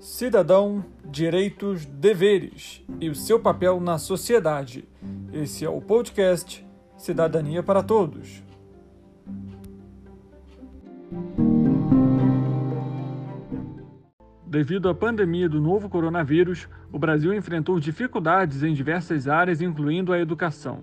Cidadão, direitos, deveres e o seu papel na sociedade. Esse é o podcast Cidadania para Todos. Devido à pandemia do novo coronavírus, o Brasil enfrentou dificuldades em diversas áreas, incluindo a educação.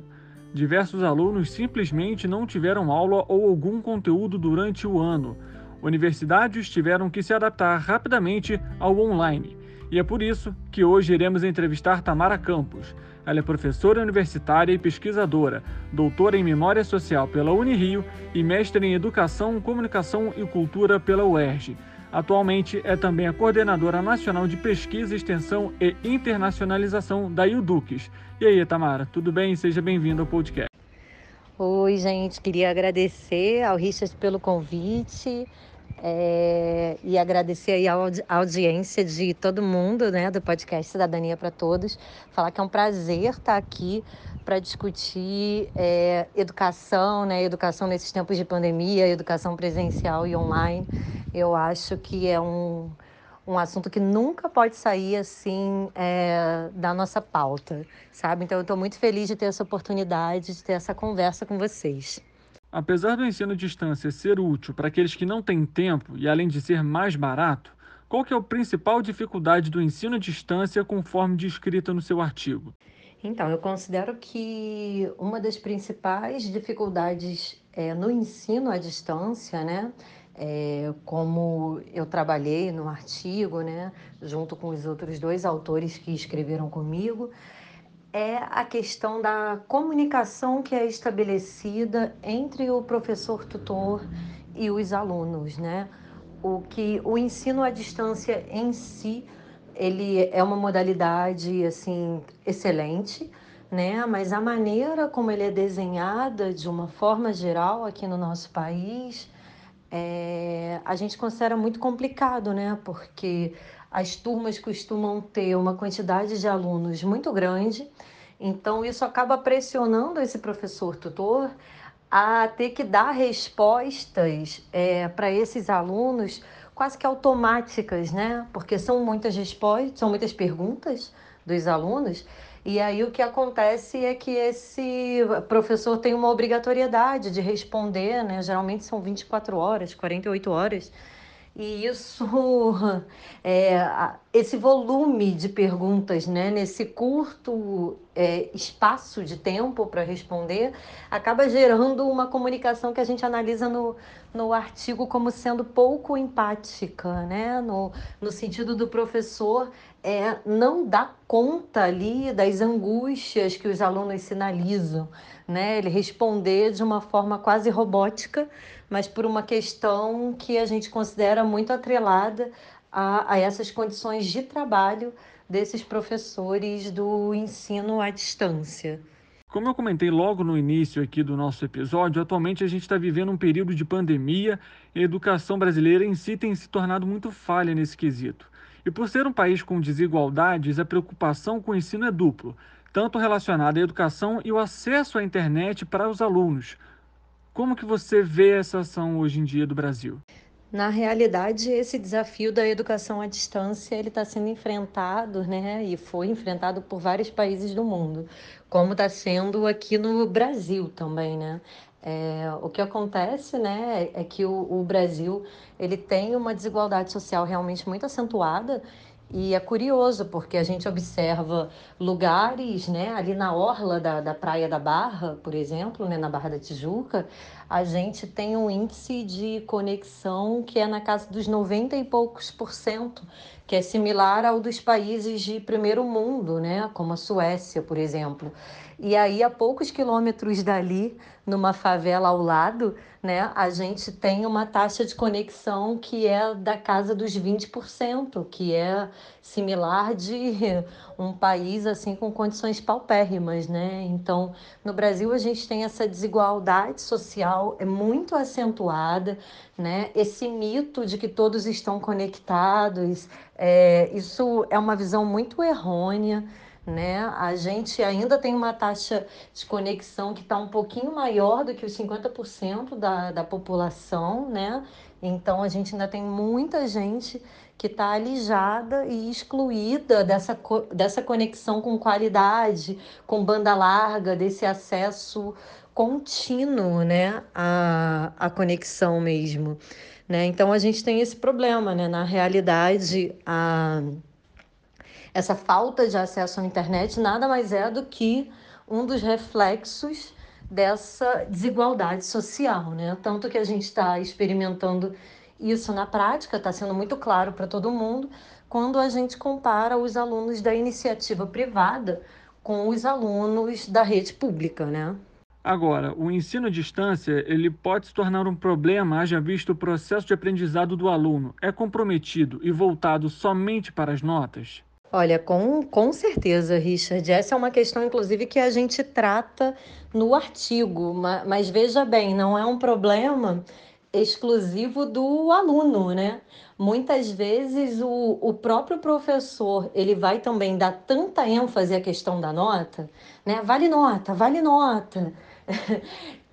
Diversos alunos simplesmente não tiveram aula ou algum conteúdo durante o ano universidades tiveram que se adaptar rapidamente ao online. E é por isso que hoje iremos entrevistar Tamara Campos. Ela é professora universitária e pesquisadora, doutora em Memória Social pela Unirio e mestre em Educação, Comunicação e Cultura pela UERJ. Atualmente é também a coordenadora nacional de pesquisa, extensão e internacionalização da IUDUCS. E aí, Tamara, tudo bem? Seja bem-vindo ao podcast. Oi, gente, queria agradecer ao Richard pelo convite é, e agradecer aí a audiência de todo mundo, né, do podcast Cidadania para Todos. Falar que é um prazer estar aqui para discutir é, educação, né, educação nesses tempos de pandemia, educação presencial e online. Eu acho que é um, um assunto que nunca pode sair assim é, da nossa pauta, sabe? Então eu estou muito feliz de ter essa oportunidade, de ter essa conversa com vocês. Apesar do ensino à distância ser útil para aqueles que não têm tempo e além de ser mais barato, qual que é a principal dificuldade do ensino à distância conforme descrita no seu artigo? Então, eu considero que uma das principais dificuldades é, no ensino à distância, né, é, como eu trabalhei no artigo, né, junto com os outros dois autores que escreveram comigo, é a questão da comunicação que é estabelecida entre o professor tutor e os alunos, né? O que o ensino à distância em si, ele é uma modalidade assim excelente, né? Mas a maneira como ele é desenhada de uma forma geral aqui no nosso país, é, a gente considera muito complicado, né? Porque as turmas costumam ter uma quantidade de alunos muito grande, então isso acaba pressionando esse professor tutor a ter que dar respostas é, para esses alunos quase que automáticas, né? Porque são muitas respostas, são muitas perguntas dos alunos e aí o que acontece é que esse professor tem uma obrigatoriedade de responder, né? Geralmente são 24 horas, 48 horas. E isso, é, esse volume de perguntas, né, nesse curto é, espaço de tempo para responder, acaba gerando uma comunicação que a gente analisa no, no artigo como sendo pouco empática, né, no, no sentido do professor é, não dar conta ali das angústias que os alunos sinalizam, né, ele responder de uma forma quase robótica mas por uma questão que a gente considera muito atrelada a, a essas condições de trabalho desses professores do ensino à distância. Como eu comentei logo no início aqui do nosso episódio, atualmente a gente está vivendo um período de pandemia e a educação brasileira em si tem se tornado muito falha nesse quesito. E por ser um país com desigualdades, a preocupação com o ensino é duplo, tanto relacionada à educação e o acesso à internet para os alunos, como que você vê essa ação hoje em dia do Brasil? Na realidade, esse desafio da educação à distância ele está sendo enfrentado, né, e foi enfrentado por vários países do mundo, como está sendo aqui no Brasil também, né? É, o que acontece, né, é que o, o Brasil ele tem uma desigualdade social realmente muito acentuada e é curioso porque a gente observa lugares, né, ali na orla da, da Praia da Barra, por exemplo, né, na Barra da Tijuca, a gente tem um índice de conexão que é na casa dos 90 e poucos por cento, que é similar ao dos países de primeiro mundo, né, como a Suécia, por exemplo. E aí, a poucos quilômetros dali, numa favela ao lado, né, a gente tem uma taxa de conexão que é da casa dos 20%, que é similar de um país assim com condições paupérrimas, né? Então, no Brasil a gente tem essa desigualdade social é muito acentuada, né? Esse mito de que todos estão conectados, é, isso é uma visão muito errônea né? A gente ainda tem uma taxa de conexão que está um pouquinho maior do que os 50% da, da população, né? Então a gente ainda tem muita gente que está alijada e excluída dessa, dessa conexão com qualidade, com banda larga, desse acesso contínuo, né? A, a conexão mesmo. Né? Então a gente tem esse problema, né? Na realidade, a essa falta de acesso à internet nada mais é do que um dos reflexos dessa desigualdade social, né? Tanto que a gente está experimentando isso na prática, está sendo muito claro para todo mundo, quando a gente compara os alunos da iniciativa privada com os alunos da rede pública, né? Agora, o ensino à distância ele pode se tornar um problema, haja visto o processo de aprendizado do aluno é comprometido e voltado somente para as notas? Olha, com, com certeza, Richard. Essa é uma questão, inclusive, que a gente trata no artigo, mas, mas veja bem, não é um problema exclusivo do aluno, né? Muitas vezes o, o próprio professor ele vai também dar tanta ênfase à questão da nota, né? Vale nota, vale nota.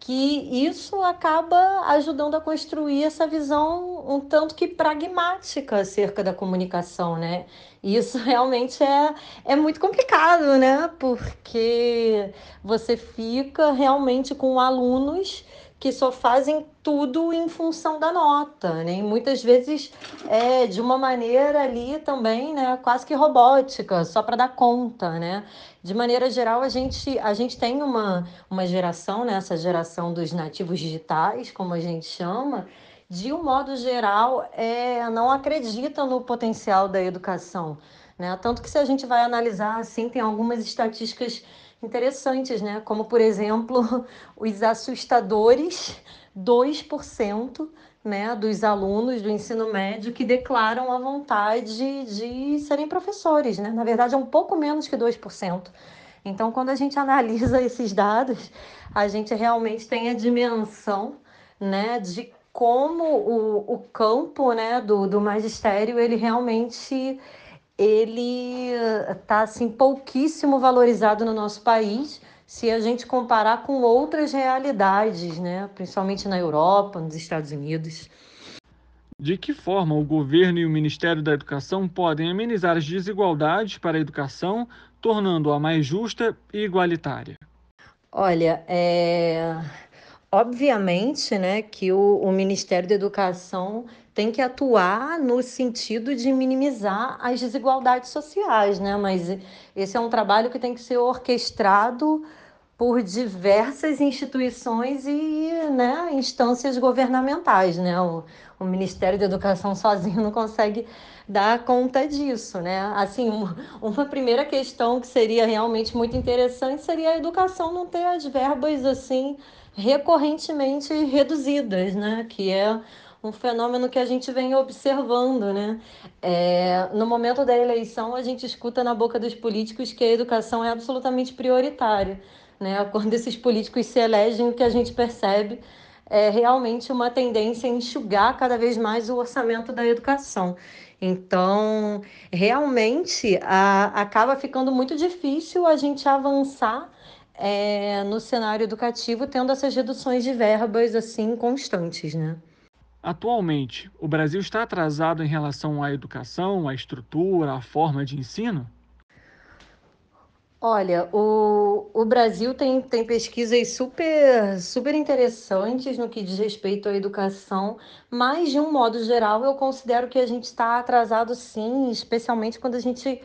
que isso acaba ajudando a construir essa visão um tanto que pragmática acerca da comunicação, né? Isso realmente é, é muito complicado, né? Porque você fica realmente com alunos que só fazem tudo em função da nota, né? E muitas vezes é de uma maneira ali também, né, quase que robótica, só para dar conta, né? De maneira geral, a gente, a gente tem uma, uma geração, né, essa geração dos nativos digitais, como a gente chama, de um modo geral, é, não acredita no potencial da educação. Né? Tanto que se a gente vai analisar, assim, tem algumas estatísticas interessantes, né? Como, por exemplo, os assustadores 2% né, dos alunos do ensino médio que declaram a vontade de serem professores, né? Na verdade, é um pouco menos que 2%. Então, quando a gente analisa esses dados, a gente realmente tem a dimensão né, de como o, o campo né, do, do magistério ele realmente ele está assim pouquíssimo valorizado no nosso país se a gente comparar com outras realidades, né? principalmente na Europa, nos Estados Unidos. De que forma o governo e o Ministério da Educação podem amenizar as desigualdades para a educação, tornando-a mais justa e igualitária? Olha, é... obviamente né, que o, o Ministério da Educação tem que atuar no sentido de minimizar as desigualdades sociais, né? Mas esse é um trabalho que tem que ser orquestrado por diversas instituições e né, instâncias governamentais, né? O, o Ministério da Educação sozinho não consegue dar conta disso, né? Assim, uma, uma primeira questão que seria realmente muito interessante seria a educação não ter as verbas assim recorrentemente reduzidas, né? Que é um fenômeno que a gente vem observando, né? É, no momento da eleição, a gente escuta na boca dos políticos que a educação é absolutamente prioritária, né? Quando esses políticos se elegem, o que a gente percebe é realmente uma tendência a enxugar cada vez mais o orçamento da educação. Então, realmente, a, acaba ficando muito difícil a gente avançar é, no cenário educativo tendo essas reduções de verbas assim constantes, né? Atualmente, o Brasil está atrasado em relação à educação, à estrutura, à forma de ensino? Olha, o, o Brasil tem, tem pesquisas super, super interessantes no que diz respeito à educação, mas, de um modo geral, eu considero que a gente está atrasado sim, especialmente quando a gente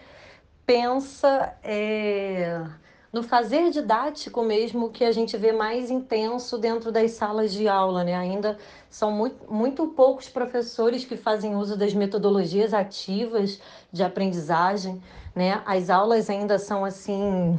pensa. É no fazer didático mesmo que a gente vê mais intenso dentro das salas de aula, né? Ainda são muito, muito poucos professores que fazem uso das metodologias ativas de aprendizagem, né? As aulas ainda são assim,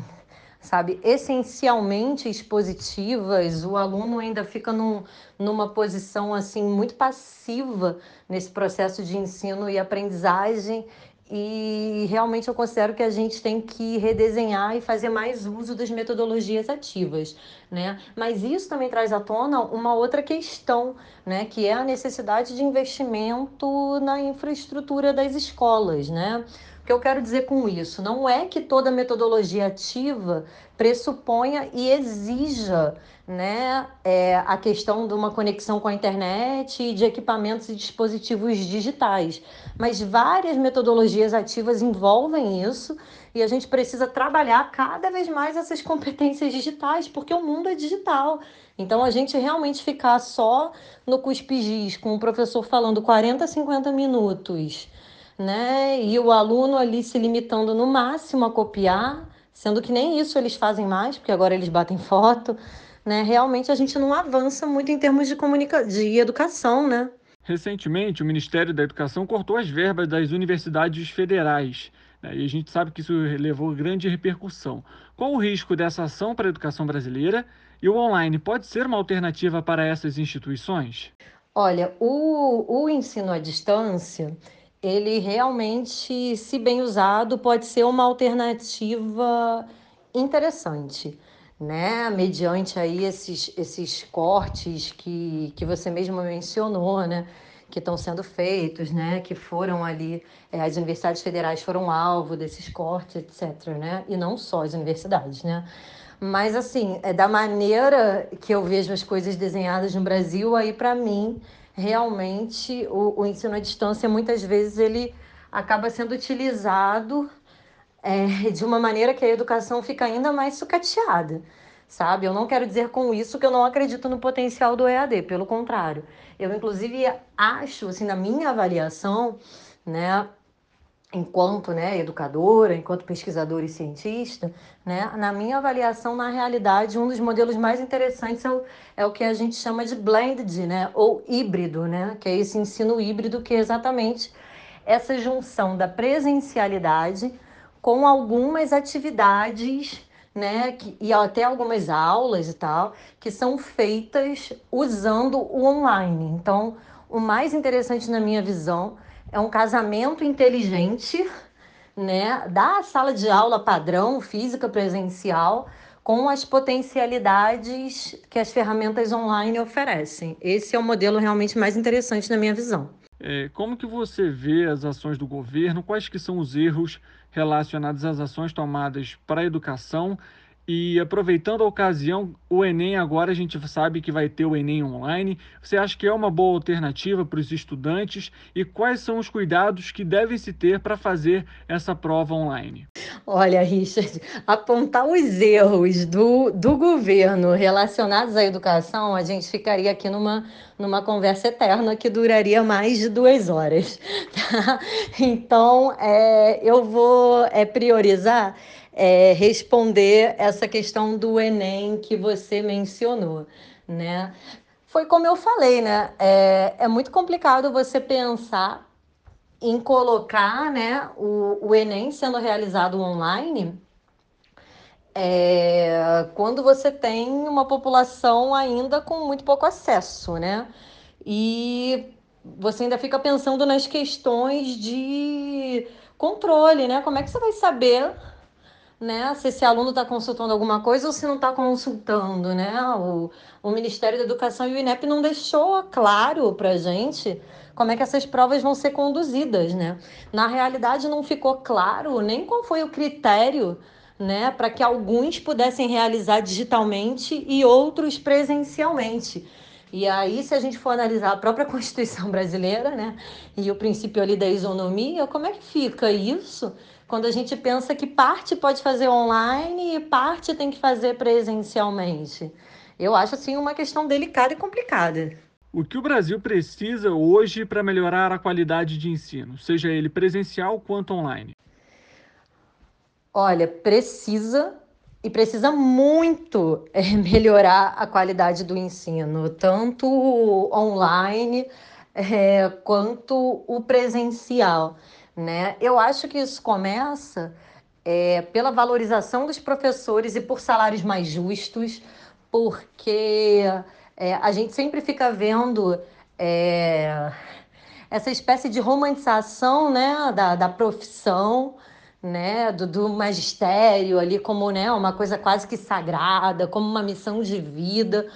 sabe, essencialmente expositivas, o aluno ainda fica num, numa posição assim muito passiva nesse processo de ensino e aprendizagem e realmente eu considero que a gente tem que redesenhar e fazer mais uso das metodologias ativas, né? Mas isso também traz à tona uma outra questão, né? Que é a necessidade de investimento na infraestrutura das escolas, né? Que eu quero dizer com isso? Não é que toda metodologia ativa pressuponha e exija né, é, a questão de uma conexão com a internet e de equipamentos e dispositivos digitais. Mas várias metodologias ativas envolvem isso e a gente precisa trabalhar cada vez mais essas competências digitais, porque o mundo é digital. Então, a gente realmente ficar só no cuspigis, com o professor falando 40, 50 minutos né? E o aluno ali se limitando no máximo a copiar, sendo que nem isso eles fazem mais, porque agora eles batem foto, né? Realmente a gente não avança muito em termos de comunica de educação, né? Recentemente, o Ministério da Educação cortou as verbas das universidades federais. Né? E a gente sabe que isso levou grande repercussão. Qual o risco dessa ação para a educação brasileira? E o online pode ser uma alternativa para essas instituições? Olha, o, o ensino à distância, ele realmente, se bem usado, pode ser uma alternativa interessante, né? Mediante aí esses, esses cortes que, que você mesmo mencionou, né? Que estão sendo feitos, né? Que foram ali, é, as universidades federais foram alvo desses cortes, etc, né? E não só as universidades, né? Mas, assim, é da maneira que eu vejo as coisas desenhadas no Brasil, aí, para mim, realmente o, o ensino à distância muitas vezes ele acaba sendo utilizado é, de uma maneira que a educação fica ainda mais sucateada, sabe? Eu não quero dizer com isso que eu não acredito no potencial do EAD, pelo contrário. Eu, inclusive, acho, assim, na minha avaliação, né, enquanto né, educadora, enquanto pesquisadora e cientista, né, na minha avaliação, na realidade, um dos modelos mais interessantes é o, é o que a gente chama de blended, né, ou híbrido, né, que é esse ensino híbrido, que é exatamente essa junção da presencialidade com algumas atividades né, que, e até algumas aulas e tal, que são feitas usando o online. Então, o mais interessante na minha visão é um casamento inteligente, né, da sala de aula padrão, física presencial, com as potencialidades que as ferramentas online oferecem. Esse é o modelo realmente mais interessante na minha visão. É, como que você vê as ações do governo? Quais que são os erros relacionados às ações tomadas para a educação e aproveitando a ocasião, o Enem agora a gente sabe que vai ter o Enem online. Você acha que é uma boa alternativa para os estudantes? E quais são os cuidados que devem se ter para fazer essa prova online? Olha, Richard, apontar os erros do, do governo relacionados à educação, a gente ficaria aqui numa, numa conversa eterna que duraria mais de duas horas. Tá? Então, é, eu vou é, priorizar é, responder essa questão do Enem que você mencionou, né? Foi como eu falei, né? É, é muito complicado você pensar em colocar né, o, o Enem sendo realizado online é, quando você tem uma população ainda com muito pouco acesso, né? E você ainda fica pensando nas questões de controle, né? Como é que você vai saber né, se esse aluno está consultando alguma coisa ou se não está consultando, né? O, o Ministério da Educação e o INEP não deixou claro para gente como é que essas provas vão ser conduzidas, né? Na realidade, não ficou claro nem qual foi o critério, né, para que alguns pudessem realizar digitalmente e outros presencialmente. E aí, se a gente for analisar a própria Constituição brasileira, né, e o princípio ali da isonomia, como é que fica isso? Quando a gente pensa que parte pode fazer online e parte tem que fazer presencialmente. Eu acho assim uma questão delicada e complicada. O que o Brasil precisa hoje para melhorar a qualidade de ensino, seja ele presencial quanto online? Olha, precisa e precisa muito é, melhorar a qualidade do ensino, tanto online é, quanto o presencial né? Eu acho que isso começa é, pela valorização dos professores e por salários mais justos, porque é, a gente sempre fica vendo é, essa espécie de romantização né, da, da profissão, né, do, do, magistério ali como né, uma coisa quase que sagrada, como uma missão de vida.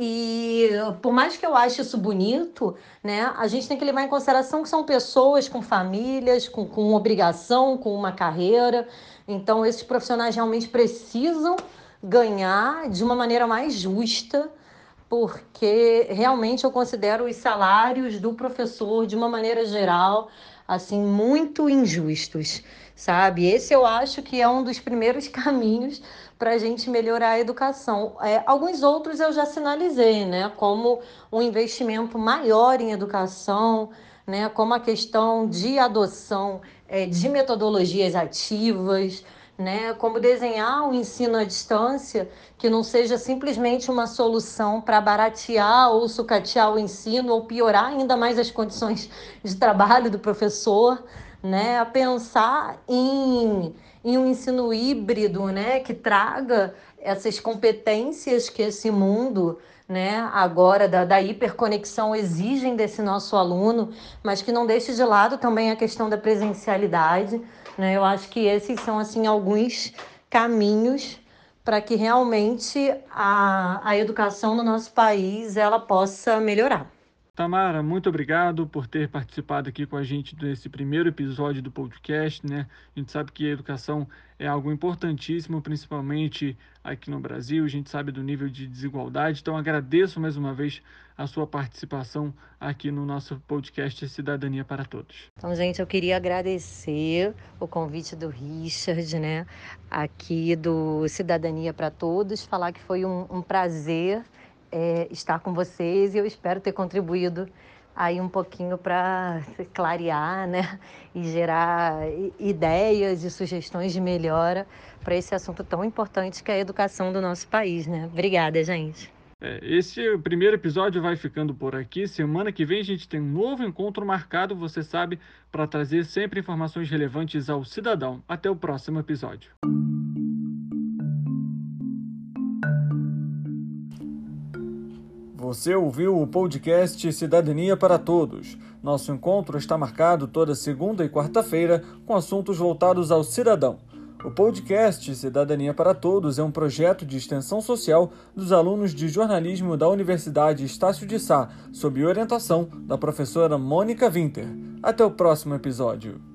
E por mais que eu ache isso bonito, né, a gente tem que levar em consideração que são pessoas com famílias, com, com obrigação, com uma carreira. Então, esses profissionais realmente precisam ganhar de uma maneira mais justa, porque realmente eu considero os salários do professor, de uma maneira geral, assim, muito injustos, sabe? Esse eu acho que é um dos primeiros caminhos para a gente melhorar a educação. É, alguns outros eu já sinalizei, né? Como um investimento maior em educação, né? Como a questão de adoção é, de metodologias ativas, né? Como desenhar o um ensino à distância que não seja simplesmente uma solução para baratear ou sucatear o ensino ou piorar ainda mais as condições de trabalho do professor, né? A pensar em, em um ensino híbrido, né? Que traga essas competências que esse mundo né, agora da, da hiperconexão exigem desse nosso aluno, mas que não deixe de lado também a questão da presencialidade. Né? Eu acho que esses são assim alguns caminhos para que realmente a, a educação no nosso país ela possa melhorar. Tamara, muito obrigado por ter participado aqui com a gente desse primeiro episódio do podcast, né? A gente sabe que a educação é algo importantíssimo, principalmente aqui no Brasil. A gente sabe do nível de desigualdade. Então agradeço mais uma vez a sua participação aqui no nosso podcast Cidadania para Todos. Então, gente, eu queria agradecer o convite do Richard, né? Aqui do Cidadania para Todos, falar que foi um, um prazer é, estar com vocês e eu espero ter contribuído aí um pouquinho para clarear, né, e gerar ideias e sugestões de melhora para esse assunto tão importante que é a educação do nosso país, né? Obrigada, gente. É, esse primeiro episódio vai ficando por aqui. Semana que vem a gente tem um novo encontro marcado, você sabe, para trazer sempre informações relevantes ao cidadão. Até o próximo episódio. Você ouviu o podcast Cidadania para Todos. Nosso encontro está marcado toda segunda e quarta-feira com assuntos voltados ao cidadão. O podcast Cidadania para Todos é um projeto de extensão social dos alunos de jornalismo da Universidade Estácio de Sá, sob orientação da professora Mônica Winter. Até o próximo episódio.